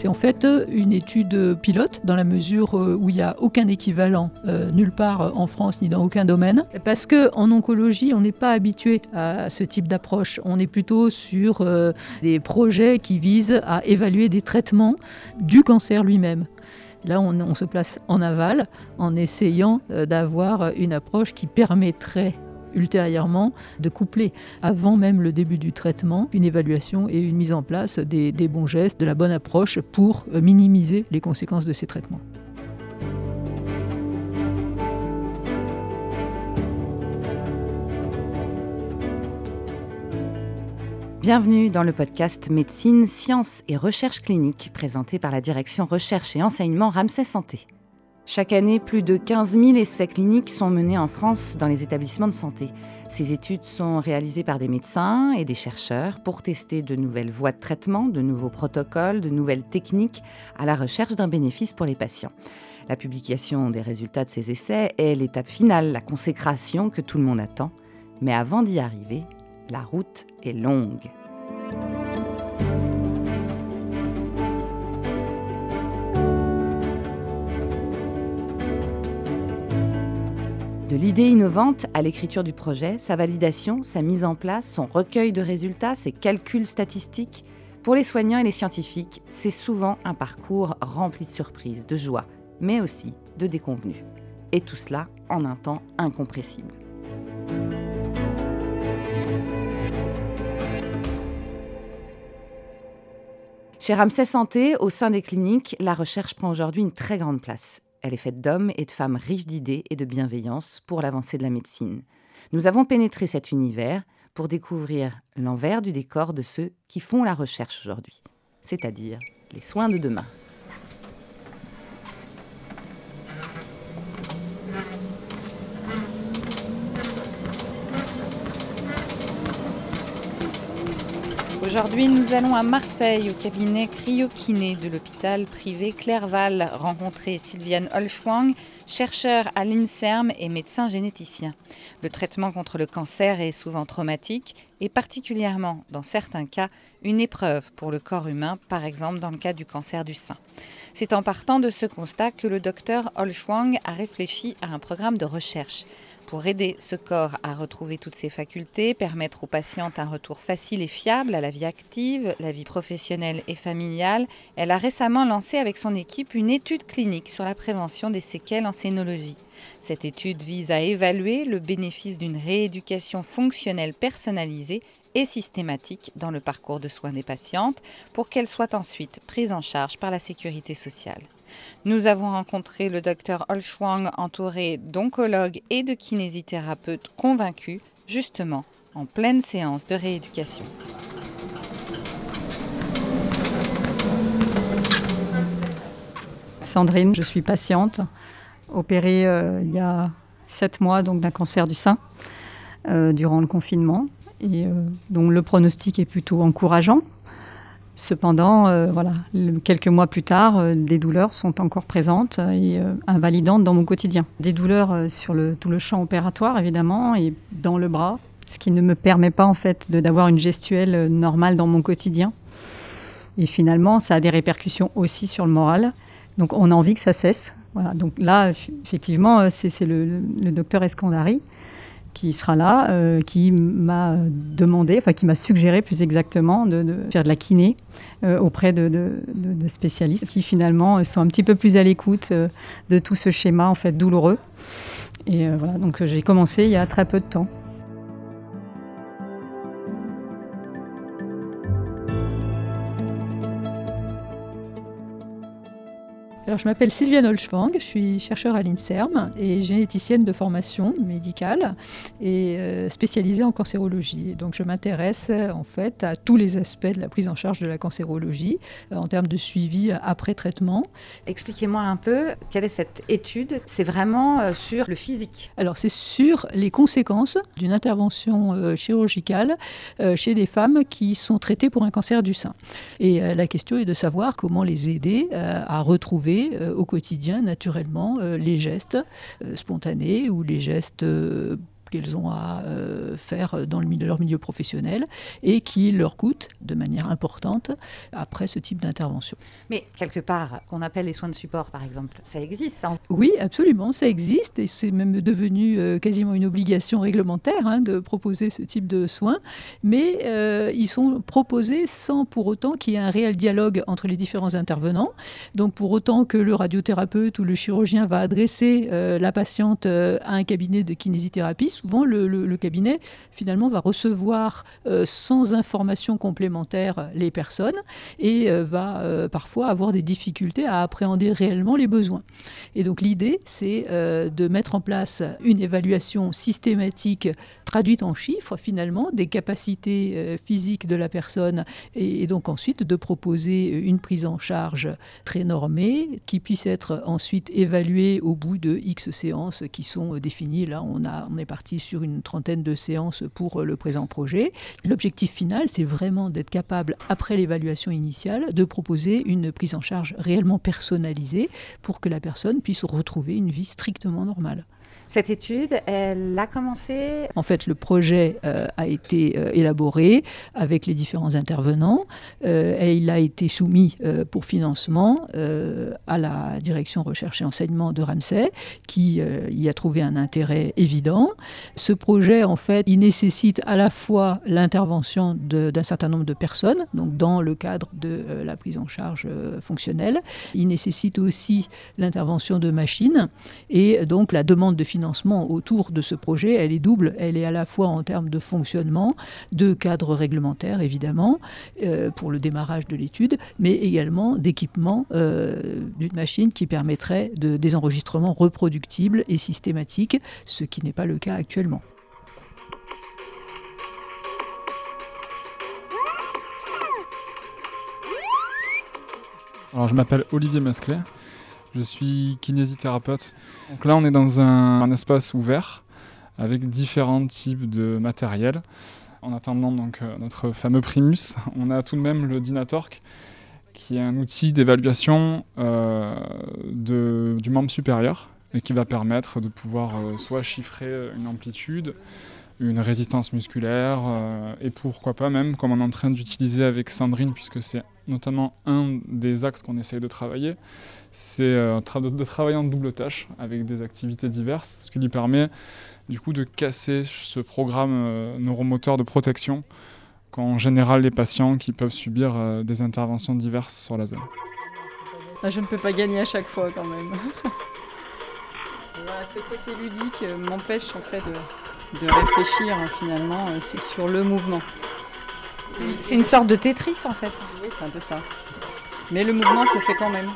C'est en fait une étude pilote dans la mesure où il n'y a aucun équivalent nulle part en France ni dans aucun domaine. Parce qu'en oncologie, on n'est pas habitué à ce type d'approche. On est plutôt sur des projets qui visent à évaluer des traitements du cancer lui-même. Là, on, se place en aval en essayant euh, d'avoir une approche qui permettrait ultérieurement de coupler, avant même le début du traitement, une évaluation et une mise en place des bons gestes, de la bonne approche pour euh, minimiser les conséquences de ces traitements. Bienvenue dans le podcast Médecine, Sciences et Recherche clinique présenté par la direction Recherche et Enseignement Ramsay Santé. Chaque année, plus de 15 000 essais cliniques sont menés en France dans les établissements de santé. Ces études sont réalisées par des médecins et des chercheurs pour tester de nouvelles voies de traitement, de nouveaux protocoles, de nouvelles techniques à la recherche d'un bénéfice pour les patients. La publication des résultats de ces essais est l'étape finale, la consécration que tout le monde attend. Mais avant d'y arriver, la route est longue. De l'idée innovante à l'écriture du projet, sa validation, sa mise en place, son recueil de résultats, ses calculs statistiques, pour les soignants et les scientifiques, c'est souvent un parcours rempli de surprises, de joie, mais aussi de déconvenues. Et tout cela en un temps incompressible. Chez Ramsay Santé, au sein des cliniques, la recherche prend aujourd'hui une très grande place. Elle est faite d'hommes et de femmes riches d'idées et de bienveillance pour l'avancée de la médecine. Nous avons pénétré cet univers pour découvrir l'envers du décor de ceux qui font la recherche aujourd'hui, c'est-à-dire les soins de demain. Aujourd'hui, nous allons à Marseille, au cabinet cryokiné de l'hôpital privé Clerval, rencontrer Sylviane Holschwang, chercheur à l'INSERM et médecin généticien. Le traitement contre le cancer est souvent traumatique et particulièrement, dans certains cas, une épreuve pour le corps humain, par exemple dans le cas du cancer du sein. C'est en partant de ce constat que le docteur Holschwang a réfléchi à un programme de recherche pour aider ce corps à retrouver toutes ses facultés, permettre aux patientes un retour facile et fiable à la vie active, la vie professionnelle et familiale, elle a récemment lancé avec son équipe une étude clinique sur la prévention des séquelles en scénologie. Cette étude vise à évaluer le bénéfice d'une rééducation fonctionnelle personnalisée et systématique dans le parcours de soins des patientes pour qu'elles soient ensuite prises en charge par la sécurité sociale. Nous avons rencontré le docteur Holschwang entouré d'oncologues et de kinésithérapeutes convaincus, justement, en pleine séance de rééducation. Sandrine, je suis patiente, opérée euh, il y a sept mois donc d'un cancer du sein euh, durant le confinement. Et euh, donc le pronostic est plutôt encourageant Cependant, euh, voilà, quelques mois plus tard, euh, des douleurs sont encore présentes et invalidantes dans mon quotidien. Des douleurs sur tout le champ opératoire, évidemment, et dans le bras, ce qui ne me permet pas en fait d'avoir une gestuelle normale dans mon quotidien. Et finalement, ça a des répercussions aussi sur le moral. Donc, on a envie que ça cesse. Voilà. Donc là, effectivement, c'est le, docteur Escandari qui sera là, euh, qui m'a demandé, enfin qui m'a suggéré plus exactement de, faire de la kiné euh, auprès de, spécialistes qui finalement sont un petit peu plus à l'écoute euh, de tout ce schéma en fait douloureux. Et voilà, donc j'ai commencé il y a très peu de temps. Je m'appelle Sylviane Olschwang, je suis chercheure à l'INSERM et généticienne de formation médicale et euh, spécialisée en cancérologie. Donc, je m'intéresse en fait à tous les aspects de la prise en charge de la cancérologie euh, en termes de suivi après traitement. Expliquez-moi un peu quelle est cette étude. C'est vraiment euh, sur le physique. Alors, c'est sur les conséquences d'une intervention chirurgicale chez des femmes qui sont traitées pour un cancer du sein. Et la question est de savoir comment les aider à retrouver euh, au quotidien naturellement euh, les gestes euh, spontanés ou les gestes qu'elles ont à faire dans le milieu, leur milieu professionnel et qui leur coûtent de manière importante après ce type d'intervention. Mais quelque part, qu'on appelle les soins de support par exemple, ça existe ça Oui, absolument, ça existe et c'est même devenu quasiment une obligation réglementaire hein, de proposer ce type de soins, mais ils sont proposés sans pour autant qu'il y ait un réel dialogue entre les différents intervenants. Donc pour autant que le radiothérapeute ou le chirurgien va adresser euh, la patiente euh, à un cabinet de kinésithérapie, souvent le, cabinet finalement va recevoir euh, sans information complémentaire les personnes et va parfois avoir des difficultés à appréhender réellement les besoins. Et donc l'idée, c'est de mettre en place une évaluation systématique traduite en chiffres finalement des capacités physiques de la personne et donc ensuite de proposer une prise en charge très normée qui puisse être ensuite évaluée au bout de X séances qui sont définies. Là, on est parti sur une trentaine de séances pour le présent projet. L'objectif final, c'est vraiment d'être capable, après l'évaluation initiale, de proposer une prise en charge réellement personnalisée pour que la personne puisse retrouver une vie strictement normale. Cette étude, elle a commencé En fait, le projet euh, a été euh, élaboré avec les différents intervenants euh, et il a été soumis pour financement à la direction recherche et enseignement de Ramsay, qui y a trouvé un intérêt évident. Ce projet, en fait, il nécessite à la fois l'intervention d'un certain nombre de personnes, donc dans le cadre de la prise en charge fonctionnelle. Il nécessite aussi l'intervention de machines et donc la demande de financement autour de ce projet, elle est double. Elle est à la fois en termes de fonctionnement, de cadre réglementaire évidemment, euh, pour le démarrage de l'étude, mais également d'équipement euh, d'une machine qui permettrait de, des enregistrements reproductibles et systématiques, ce qui n'est pas le cas actuellement. Alors, je m'appelle Olivier Masclet. Je suis kinésithérapeute. Donc là, on est dans un, espace ouvert avec différents types de matériel. En attendant donc euh, notre fameux Primus, on a tout de même le Dynatorque, qui est un outil d'évaluation euh, du membre supérieur et qui va permettre de pouvoir euh, soit chiffrer une amplitude, une résistance musculaire et pourquoi pas même, comme on est en train d'utiliser avec Sandrine, puisque c'est notamment un des axes qu'on essaye de travailler, c'est euh, de travailler en double tâche avec des activités diverses, ce qui lui permet du coup de casser ce programme euh, neuromoteur de protection qu'en général les patients qui peuvent subir euh, des interventions diverses sur la zone. Ah, je ne peux pas gagner à chaque fois quand même. ce côté ludique m'empêche en fait de, réfléchir hein, finalement sur le mouvement. C'est une sorte de Tetris en fait. Oui, c'est un peu ça. Mais le mouvement se fait quand même.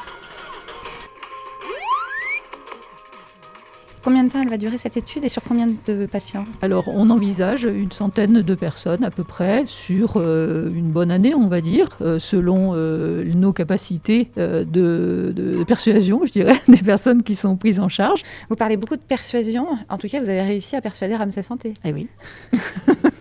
Combien de temps elle va durer cette étude et sur combien de patients? Alors, on envisage une centaine de personnes à peu près sur euh, une bonne année, on va dire, euh, selon euh, nos capacités de, persuasion, je dirais, des personnes qui sont prises en charge. Vous parlez beaucoup de persuasion. En tout cas, vous avez réussi à persuader Ramsay Santé. Eh oui.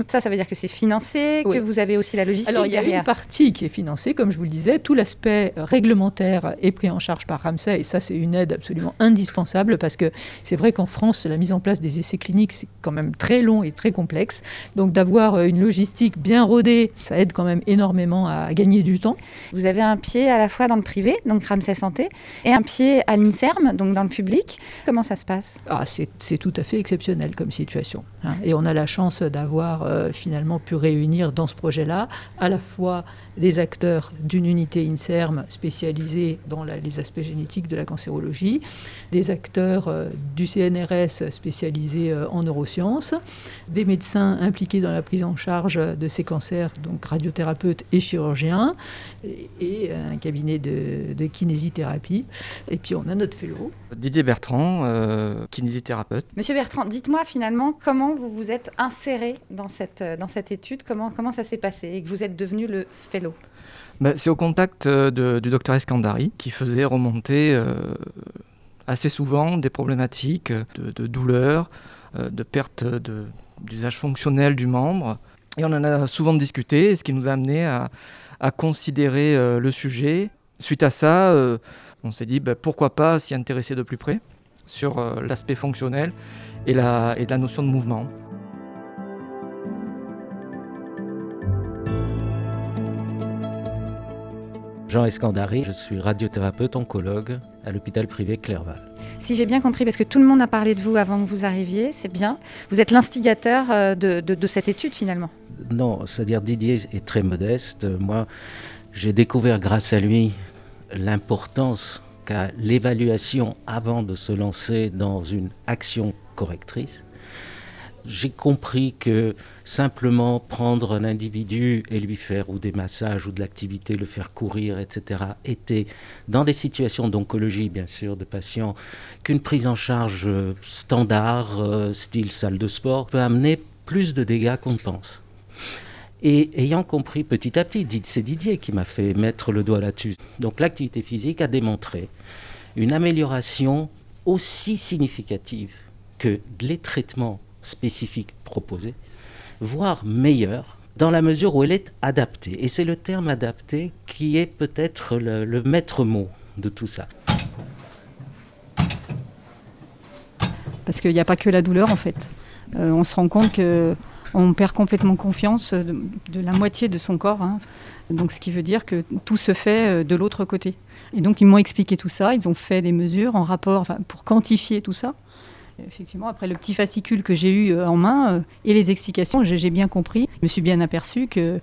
Ça, ça veut dire que c'est financé, que vous avez aussi la logistique Alors, il y a une partie qui est financée, comme je vous le disais. Tout l'aspect réglementaire est pris en charge par Ramsay, et ça, c'est une aide absolument indispensable parce que c'est vrai qu'en France, la mise en place des essais cliniques, c'est quand même très long et très complexe. Donc d'avoir euh, une logistique bien rodée, ça aide quand même énormément à gagner du temps. Vous avez un pied à la fois dans le privé, donc Ramsay Santé, et un pied à l'INSERM, donc dans le public. Comment ça se passe? Ah, C'est tout à fait exceptionnel comme situation. Hein. Et on a la chance d'avoir euh, finalement pu réunir dans ce projet-là à la fois des acteurs d'une unité INSERM spécialisée dans les aspects génétiques de la cancérologie, des acteurs euh, du CNRS spécialisés euh, en neurosciences, des médecins impliqués dans la prise en charge de ces cancers, donc radiothérapeutes et chirurgiens, et, un cabinet de, kinésithérapie. Et puis on a notre fellow. Didier Bertrand, euh, kinésithérapeute. Monsieur Bertrand, dites-moi finalement comment vous vous êtes inséré dans cette, dans cette étude, comment, comment ça s'est passé? Et que vous êtes devenu le fellow? Bah, c'est au contact euh, du docteur Escandari qui faisait remonter euh, assez souvent des problématiques de, de douleur, euh, de perte d'usage fonctionnel du membre. Et on en a souvent discuté, ce qui nous a amené à, considérer le sujet. Suite à ça, on s'est dit bah, pourquoi pas s'y intéresser de plus près sur l'aspect fonctionnel et la, et la notion de mouvement. Jean Escandari, je suis radiothérapeute oncologue à l'hôpital privé Clerval. Si j'ai bien compris, parce que tout le monde a parlé de vous avant que vous arriviez, c'est bien. Vous êtes l'instigateur euh, de, de, cette étude finalement Non, c'est-à-dire Didier est très modeste. Moi, j'ai découvert grâce à lui l'importance qu'a l'évaluation avant de se lancer dans une action correctrice j'ai compris que simplement prendre un individu et lui faire ou des massages ou de l'activité, le faire courir, etc., était dans des situations d'oncologie, bien sûr, de patients, qu'une prise en charge standard, euh, style salle de sport, peut amener plus de dégâts qu'on ne pense. Et ayant compris petit à petit, c'est Didier qui m'a fait mettre le doigt là-dessus. Donc l'activité physique a démontré une amélioration aussi significative que les traitements spécifique proposée, voire meilleure, dans la mesure où elle est adaptée. Et c'est le terme adapté qui est peut-être le, maître mot de tout ça. Parce qu'il n'y a pas que la douleur en fait. Euh, on se rend compte que on perd complètement confiance de, la moitié de son corps. Hein. Donc, ce qui veut dire que tout se fait euh, de l'autre côté. Et donc, ils m'ont expliqué tout ça. Ils ont fait des mesures en rapport, pour quantifier tout ça. Effectivement, après le petit fascicule que j'ai eu euh, en main euh, et les explications, j'ai bien compris. Je me suis bien aperçu qu'il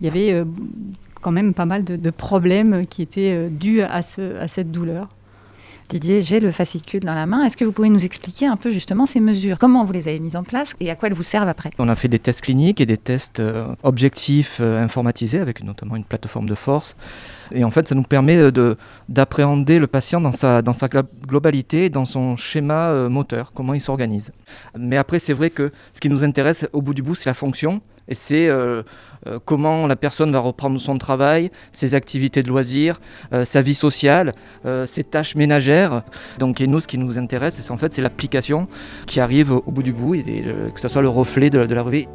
y avait euh, quand même pas mal de, problèmes qui étaient dus à cette douleur. Didier, j'ai le fascicule dans la main. Est-ce que vous pouvez nous expliquer un peu justement ces mesures? Comment vous les avez mises en place et à quoi elles vous servent après? On a fait des tests cliniques et des tests objectifs informatisés avec notamment une plateforme de force. Et en fait, ça nous permet d'appréhender le patient dans sa, dans sa globalité, dans son schéma euh, moteur, comment il s'organise. Mais après, c'est vrai que ce qui nous intéresse au bout du bout, c'est la fonction. Et c'est euh, euh, comment la personne va reprendre son travail, ses activités de loisirs, sa vie sociale, ses tâches ménagères. Donc, et nous, ce qui nous intéresse, c'est en fait c'est l'application qui arrive au, bout du bout, et, que ce soit le reflet de, de la revue.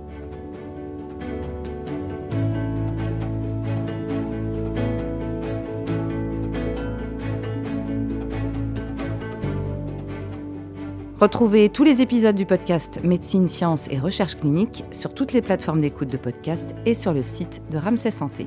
Retrouvez tous les épisodes du podcast Médecine, Sciences et Recherche clinique sur toutes les plateformes d'écoute de podcast et sur le site de Ramsay Santé.